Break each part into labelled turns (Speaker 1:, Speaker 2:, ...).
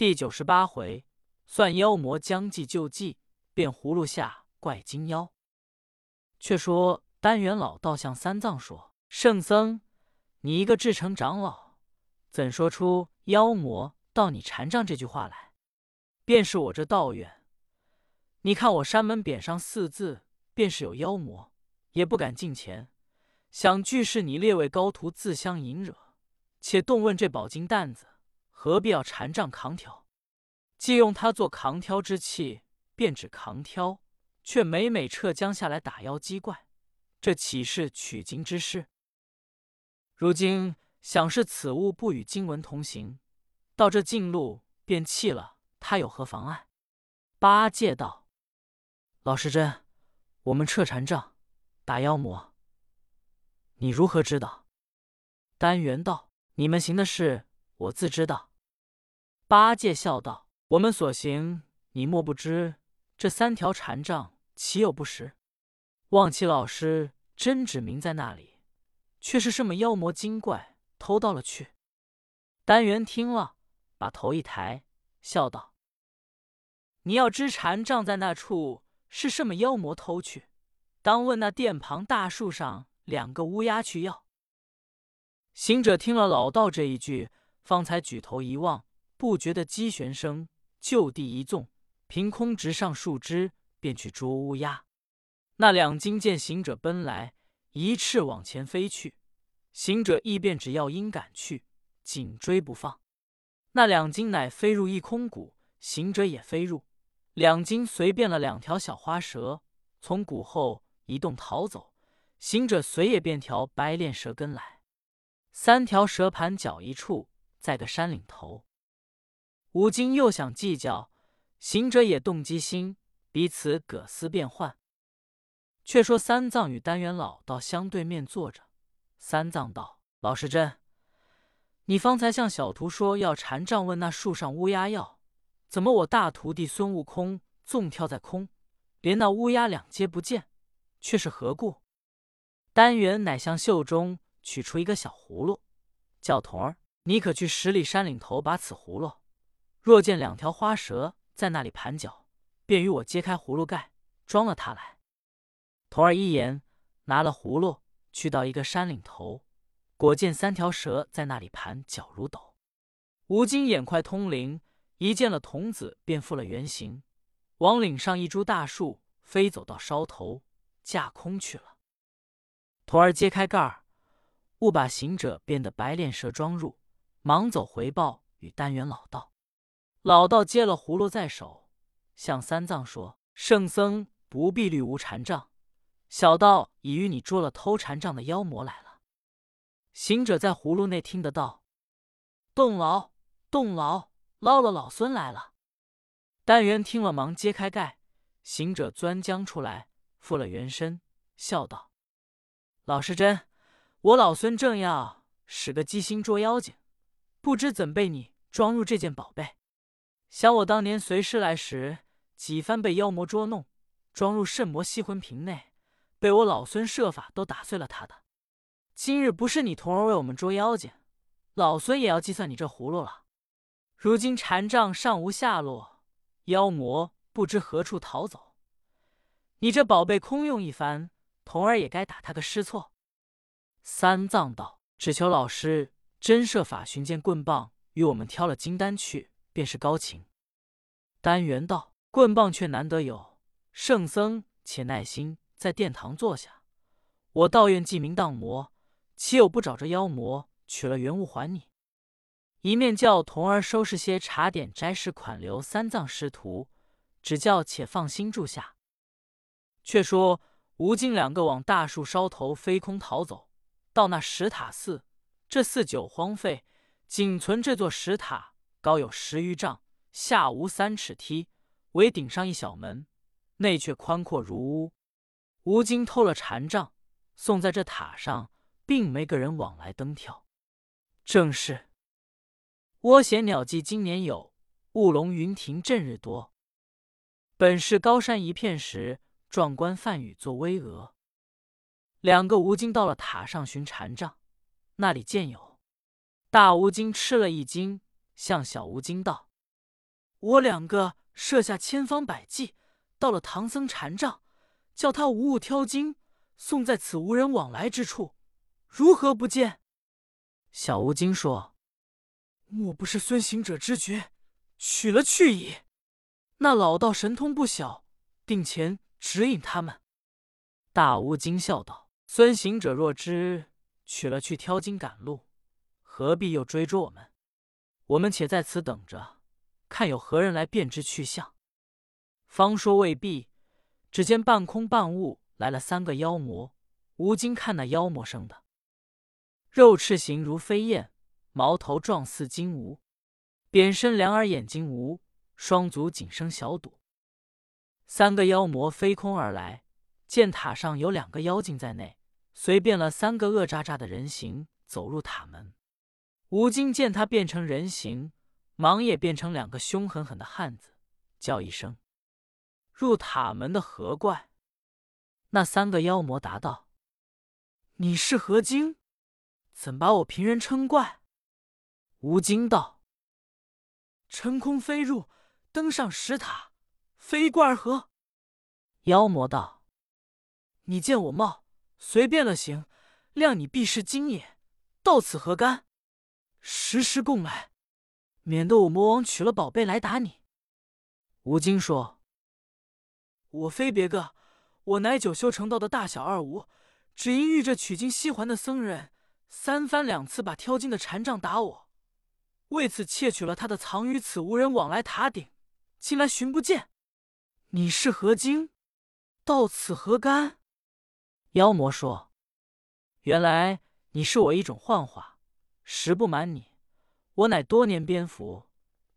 Speaker 1: 第九十八回，算妖魔将计就计，变葫芦下怪金妖。却说丹元老道向三藏说：“圣僧，你一个至诚长老，怎说出妖魔到你禅杖这句话来？便是我这道院，你看我山门匾上四字，便是有妖魔，也不敢近前。想俱是你列位高徒自相引惹，且动问这宝金担子。”何必要禅杖扛挑？既用它做扛挑之器，便只扛挑，却每每撤将下来打妖击怪，这岂是取经之事？如今想是此物不与经文同行，到这近路便弃了，他有何妨碍？八戒道：“老实真，我们撤禅杖打妖魔，你如何知道？”丹元道：“你们行的事，我自知道。”八戒笑道：“我们所行，你莫不知？这三条禅杖岂有不实？望其老师真指明在那里，却是什么妖魔精怪偷到了去？”丹元听了，把头一抬，笑道：“你要知禅杖在那处是什么妖魔偷去，当问那殿旁大树上两个乌鸦去要。”行者听了老道这一句，方才举头一望。不觉的鸡旋声，就地一纵，凭空直上树枝，便去捉乌鸦。那两金见行者奔来，一翅往前飞去。行者亦便只要鹰赶去，紧追不放。那两金乃飞入一空谷，行者也飞入。两金随变了两条小花蛇，从谷后移动逃走。行者随也变条白练蛇跟来。三条蛇盘脚一处，在个山岭头。吴京又想计较，行者也动机心，彼此各思变幻。却说三藏与丹元老道相对面坐着，三藏道：“老实真，你方才向小徒说要禅杖问那树上乌鸦要，怎么我大徒弟孙悟空纵跳在空，连那乌鸦两皆不见，却是何故？”丹元乃向袖中取出一个小葫芦，叫童儿：“你可去十里山岭头把此葫芦。”若见两条花蛇在那里盘脚，便与我揭开葫芦盖，装了它来。童儿一言，拿了葫芦，去到一个山岭头，果见三条蛇在那里盘脚如斗。吴京眼快通灵，一见了童子，便复了原形，往岭上一株大树飞走到梢头，架空去了。童儿揭开盖儿，误把行者变的白练蛇装入，忙走回报与丹元老道。老道接了葫芦在手，向三藏说：“圣僧不必虑无禅杖，小道已与你捉了偷禅杖的妖魔来了。”行者在葫芦内听得到：“动牢，动牢，捞了老孙来了。”丹元听了，忙揭开盖，行者钻将出来，复了原身，笑道：“老实真，我老孙正要使个鸡心捉妖精，不知怎被你装入这件宝贝。”想我当年随师来时，几番被妖魔捉弄，装入圣魔吸魂瓶内，被我老孙设法都打碎了他的。今日不是你童儿为我们捉妖精，老孙也要计算你这葫芦了。如今禅杖尚无下落，妖魔不知何处逃走，你这宝贝空用一番，童儿也该打他个失措。三藏道：“只求老师真设法寻见棍棒，与我们挑了金丹去。”便是高情。丹元道：“棍棒却难得有，圣僧且耐心在殿堂坐下。我道愿记名荡魔，岂有不找这妖魔取了原物还你？”一面叫童儿收拾些茶点斋食款留三藏师徒，只叫且放心住下。却说吴京两个往大树梢头飞空逃走，到那石塔寺，这寺久荒废，仅存这座石塔。高有十余丈，下无三尺梯，唯顶上一小门，内却宽阔如屋。吴京偷了禅杖，送在这塔上，并没个人往来登跳。正是窝衔鸟迹今年有，雾笼云亭阵日多。本是高山一片石，壮观梵语作巍峨。两个吴京到了塔上寻禅杖，那里见有大吴京吃了一惊。向小吴京道：“我两个设下千方百计，到了唐僧禅杖，叫他无物挑经，送在此无人往来之处，如何不见？”小吴京说：“莫不是孙行者知觉，取了去矣？那老道神通不小，定前指引他们。”大吴京笑道：“孙行者若知取了去挑经赶路，何必又追逐我们？我们且在此等着，看有何人来辨知去向。”方说未毕，只见半空半雾来了三个妖魔。吴京看那妖魔生的，肉翅形如飞燕，毛头状似金吾，扁身两耳眼睛无，双足紧生小肚。三个妖魔飞空而来。见塔上有两个妖精在内，随便了三个恶渣渣的人形走入塔门。吴京见他变成人形，忙也变成两个凶狠狠的汉子，叫一声：“入塔门的何怪？”那三个妖魔答道：“你是何精？怎把我平人称怪？”吴京道：“乘空飞入，登上石塔，飞怪何？”妖魔道。你见我貌随便了行，谅你必是精也。到此何干？时时供来，免得我魔王取了宝贝来打你。吴京说：“我非别个，我乃九修成道的大小二无，只因遇着取经西还的僧人，三番两次把挑经的禅杖打我，为此窃取了他的藏于此无人往来塔顶，近来寻不见。你是何经？到此何干？”妖魔说：“原来你是我一种幻化。实不瞒你，我乃多年蝙蝠，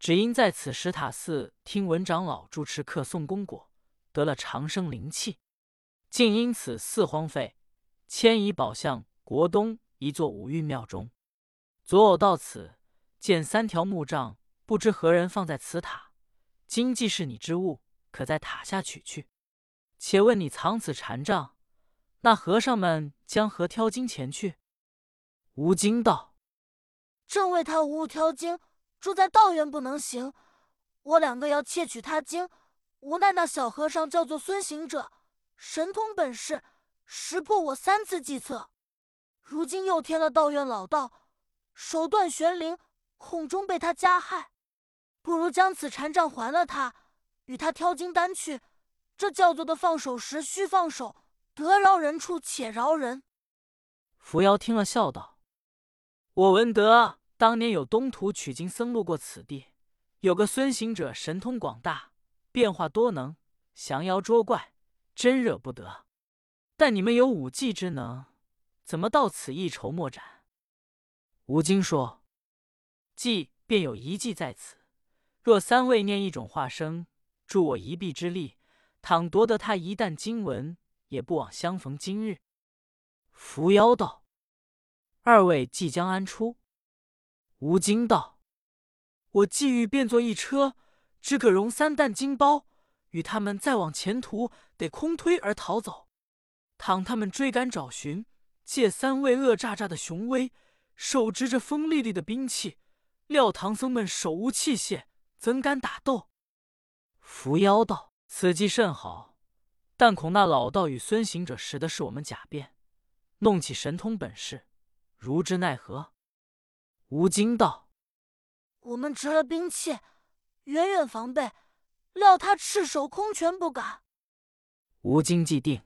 Speaker 1: 只因在此石塔寺听闻长老住持客送功果，得了长生灵气，竟因此寺荒废，迁移宝相国东一座五蕴庙中。昨偶到此，见三条木杖，不知何人放在此塔。今既是你之物，可在塔下取去。且问你藏此禅杖？”那和尚们将何挑金钱去？吴京道：“
Speaker 2: 正为他无物挑经，住在道院不能行。我两个要窃取他经，无奈那小和尚叫做孙行者，神通本事，识破我三次计策。如今又添了道院老道，手段玄灵，恐终被他加害。不如将此禅杖还了他，与他挑经单去。这叫做的放手时须放手。”得饶人处且饶人。
Speaker 1: 扶摇听了，笑道：“我闻得当年有东土取经僧路过此地，有个孙行者，神通广大，变化多能，降妖捉怪，真惹不得。但你们有武技之能，怎么到此一筹莫展？”吴京说：“计便有一计在此，若三位念一种化生，助我一臂之力，倘夺得他一旦经文。”也不枉相逢今日。伏妖道：“二位即将安出？”吴京道：“我既欲变作一车，只可容三担金包，与他们再往前途，得空推而逃走。倘他们追赶找寻，借三位恶诈诈的雄威，手执着锋利利的兵器，料唐僧们手无器械，怎敢打斗？”伏妖道：“此计甚好。”但恐那老道与孙行者识的是我们假变，弄起神通本事，如之奈何？吴京道：“
Speaker 2: 我们执了兵器，远远防备，料他赤手空拳不敢。”
Speaker 1: 吴京既定。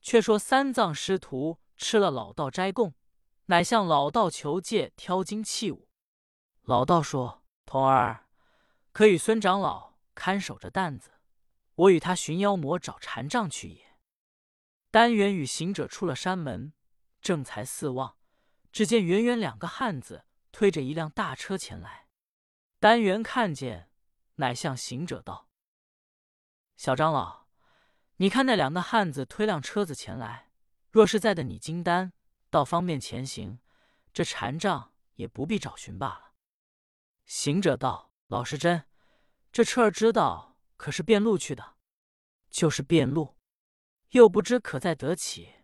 Speaker 1: 却说三藏师徒吃了老道斋供，乃向老道求借挑金器物。老道说：“童儿，可与孙长老看守着担子。”我与他寻妖魔找禅杖去也。丹元与行者出了山门，正才四望，只见远远两个汉子推着一辆大车前来。丹元看见，乃向行者道：“小长老，你看那两个汉子推辆车子前来，若是在的你金丹，倒方便前行，这禅杖也不必找寻罢了。”行者道：“老实真，这车儿知道。”可是变路去的，就是变路，又不知可在得起。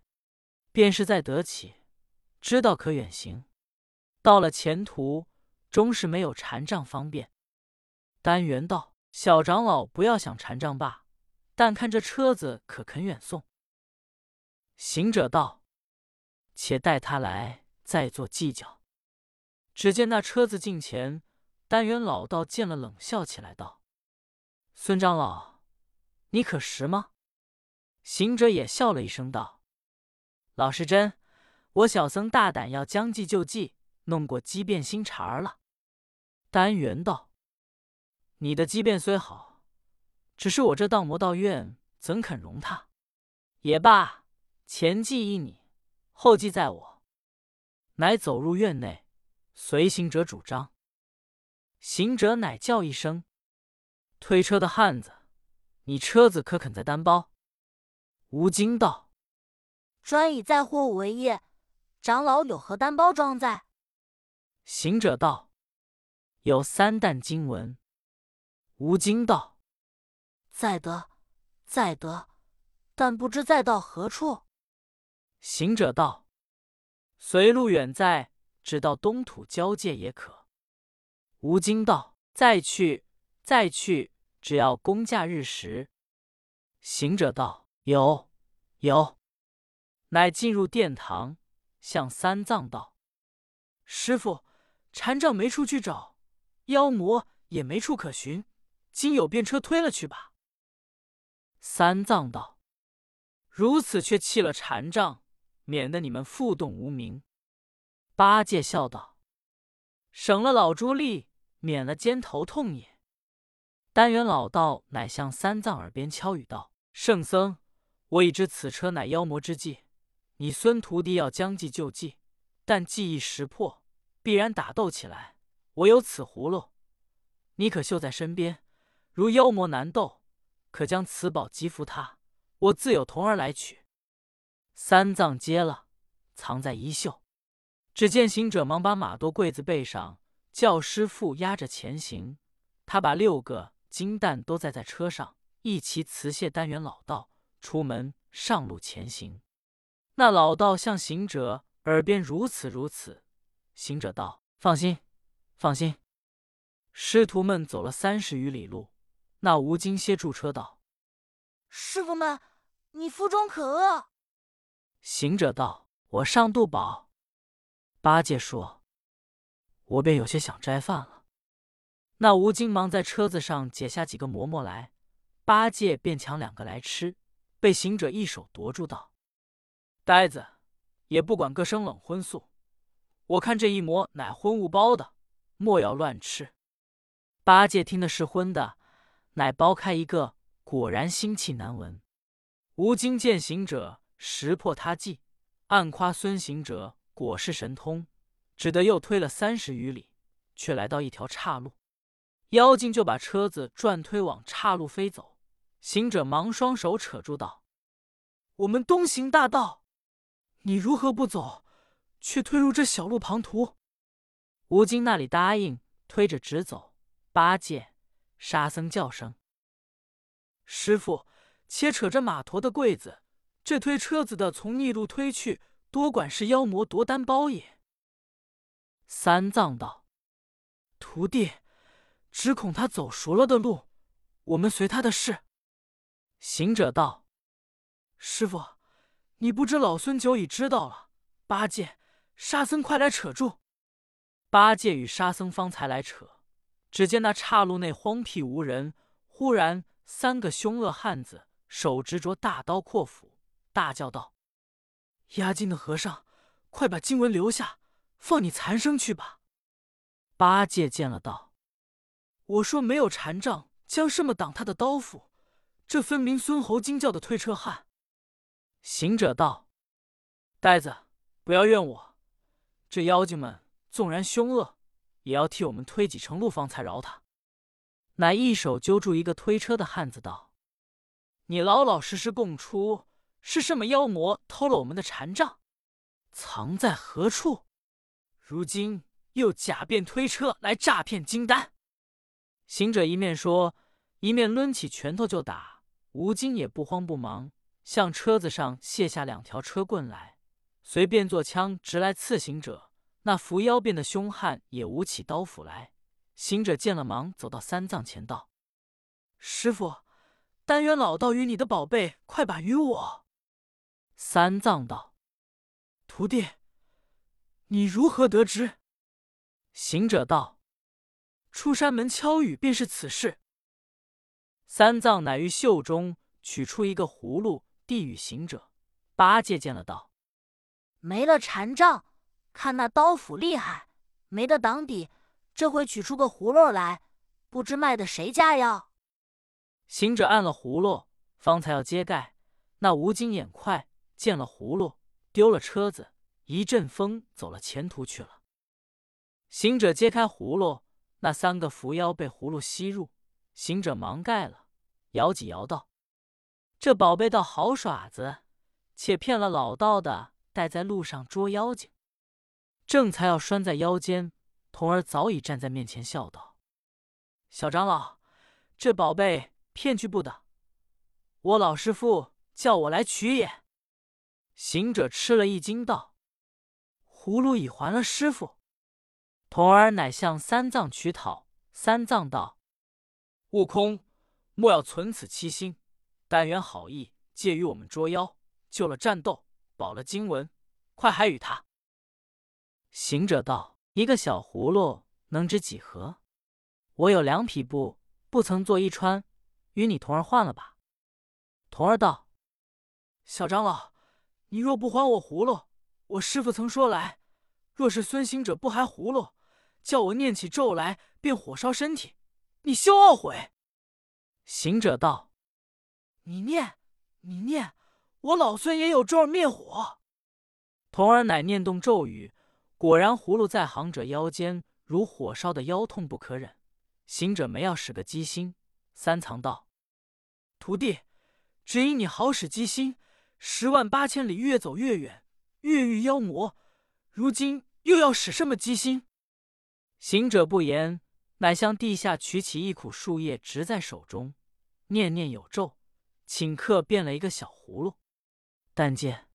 Speaker 1: 便是在得起，知道可远行。到了前途，终是没有禅杖方便。丹元道：“小长老不要想禅杖罢，但看这车子可肯远送？”行者道：“且待他来，再做计较。”只见那车子近前，丹元老道见了，冷笑起来，道：“孙长老，你可识吗？”行者也笑了一声，道：“老实真，我小僧大胆要将计就计，弄过机变心茬儿了。”丹元道：“你的机变虽好，只是我这道魔道院怎肯容他？也罢，前计依你，后计在我。”乃走入院内，随行者主张。行者乃叫一声：“推车的汉子，你车子可肯再单包？”吴京道：“
Speaker 2: 专以载货物为业，长老有何单包装载？”
Speaker 1: 行者道：“有三担经文。”吴京道：“
Speaker 2: 载得，载得，但不知载到何处。”
Speaker 1: 行者道：“随路远在，直到东土交界也可。”吴京道：“再去，再去，只要公假日时。”行者道。有有，乃进入殿堂，向三藏道：“师傅，禅杖没处去找，妖魔也没处可寻，今有便车推了去吧。”三藏道：“如此却弃了禅杖，免得你们负动无名。”八戒笑道：“省了老朱力，免了肩头痛也。”丹元老道乃向三藏耳边敲语道：“圣僧。”我已知此车乃妖魔之计，你孙徒弟要将计就计，但计一识破，必然打斗起来。我有此葫芦，你可绣在身边。如妖魔难斗，可将此宝寄付他，我自有童儿来取。三藏接了，藏在衣袖。只见行者忙把马驮柜子背上，叫师傅压着前行。他把六个金蛋都载在车上，一齐辞谢丹元老道。出门上路前行，那老道向行者耳边如此如此。行者道：“放心，放心。”师徒们走了三十余里路，那吴京歇住车道：“
Speaker 2: 师傅们，你腹中可饿？”
Speaker 1: 行者道：“我上肚饱。”八戒说：“我便有些想斋饭了。”那吴京忙在车子上解下几个馍馍来，八戒便抢两个来吃。被行者一手夺住，道：“呆子，也不管个生冷荤素，我看这一馍乃荤物包的，莫要乱吃。”八戒听的是荤的，乃剥开一个，果然腥气难闻。吴京见行者识破他计，暗夸孙行者果是神通，只得又推了三十余里，却来到一条岔路，妖精就把车子转推往岔路飞走。行者忙双手扯住道：“我们东行大道，你如何不走，却推入这小路旁途？”吴京那里答应，推着直走。八戒、沙僧叫声：“师傅，且扯着马驮的柜子，这推车子的从逆路推去，多管是妖魔夺丹包也。”三藏道：“徒弟，只恐他走熟了的路，我们随他的事。”行者道：“师傅，你不知老孙久已知道了。八戒、沙僧，快来扯住！”八戒与沙僧方才来扯，只见那岔路内荒僻无人。忽然三个凶恶汉子手执着大刀阔斧，大叫道：“押金的和尚，快把经文留下，放你残生去吧！”八戒见了道：“我说没有禅杖，将什么挡他的刀斧？”这分明孙猴惊叫的推车汉。行者道：“呆子，不要怨我。这妖精们纵然凶恶，也要替我们推几程路方才饶他。”乃一手揪住一个推车的汉子道：“你老老实实供出，是什么妖魔偷了我们的禅杖，藏在何处？如今又假变推车来诈骗金丹。”行者一面说，一面抡起拳头就打。吴京也不慌不忙，向车子上卸下两条车棍来，随便做枪直来刺行者。那伏妖变的凶悍也舞起刀斧来，行者见了，忙走到三藏前道：“师傅，但愿老道与你的宝贝，快把与我。”三藏道：“徒弟，你如何得知？”行者道：“出山门敲雨，便是此事。”三藏乃于袖中取出一个葫芦，递与行者。八戒见了，道：“
Speaker 2: 没了禅杖，看那刀斧厉害，没得挡底。这回取出个葫芦来，不知卖的谁家要？”
Speaker 1: 行者按了葫芦，方才要揭盖，那吴金眼快，见了葫芦，丢了车子，一阵风走了前途去了。行者揭开葫芦，那三个伏妖被葫芦吸入，行者忙盖了，摇几摇道：“这宝贝倒好耍子。”且骗了老道的，带在路上捉妖精。正才要拴在腰间，童儿早已站在面前，笑道：“小长老，这宝贝骗去不得，我老师傅叫我来取也。”行者吃了一惊，道：“葫芦已还了师傅。”童儿乃向三藏取讨。三藏道：“悟空，莫要存此欺心，但愿好意借与我们捉妖。”救了战斗，保了经文，快还与他。行者道：“一个小葫芦能值几何？我有两匹布，不曾做衣穿，与你童儿换了吧。”童儿道：“小长老，你若不还我葫芦，我师傅曾说来，若是孙行者不还葫芦，叫我念起咒来，便火烧身体，你休懊悔。”行者道：“你念，你念。”我老孙也有咒儿灭火。童儿乃念动咒语，果然葫芦在行者腰间，如火烧的腰痛不可忍。行者没要使个机心，三藏道：“徒弟，只因你好使机心，十万八千里越走越远，越遇妖魔。如今又要使什么机心？”行者不言，乃向地下取起一枯树叶，执在手中，念念有咒，顷刻变了一个小葫芦。但见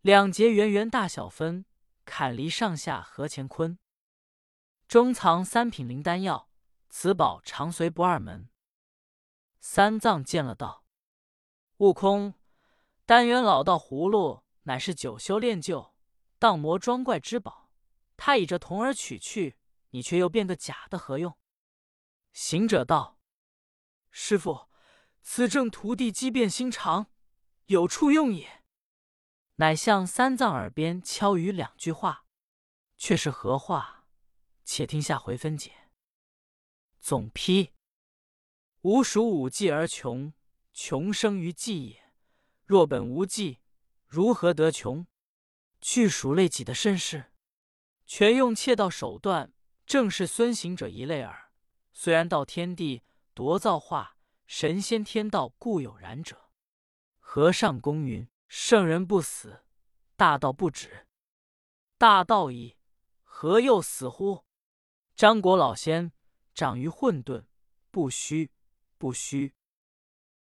Speaker 1: 两节圆圆大小分，坎离上下合乾坤，中藏三品灵丹药，此宝常随不二门。三藏见了道：“悟空，但愿老道葫芦乃是九修炼就、荡魔装怪之宝，他以这童儿取去，你却又变个假的，何用？”行者道：“师傅，此正徒弟机变心肠。”有处用也，乃向三藏耳边敲语两句话，却是何话？且听下回分解。总批：吾属五计而穷，穷生于计也。若本无计，如何得穷？去数类己的身世，全用窃盗手段，正是孙行者一类耳。虽然道天地夺造化，神仙天道固有然者。和尚公云：“圣人不死，大道不止。大道矣，何又死乎？”张果老仙长于混沌，不虚不虚。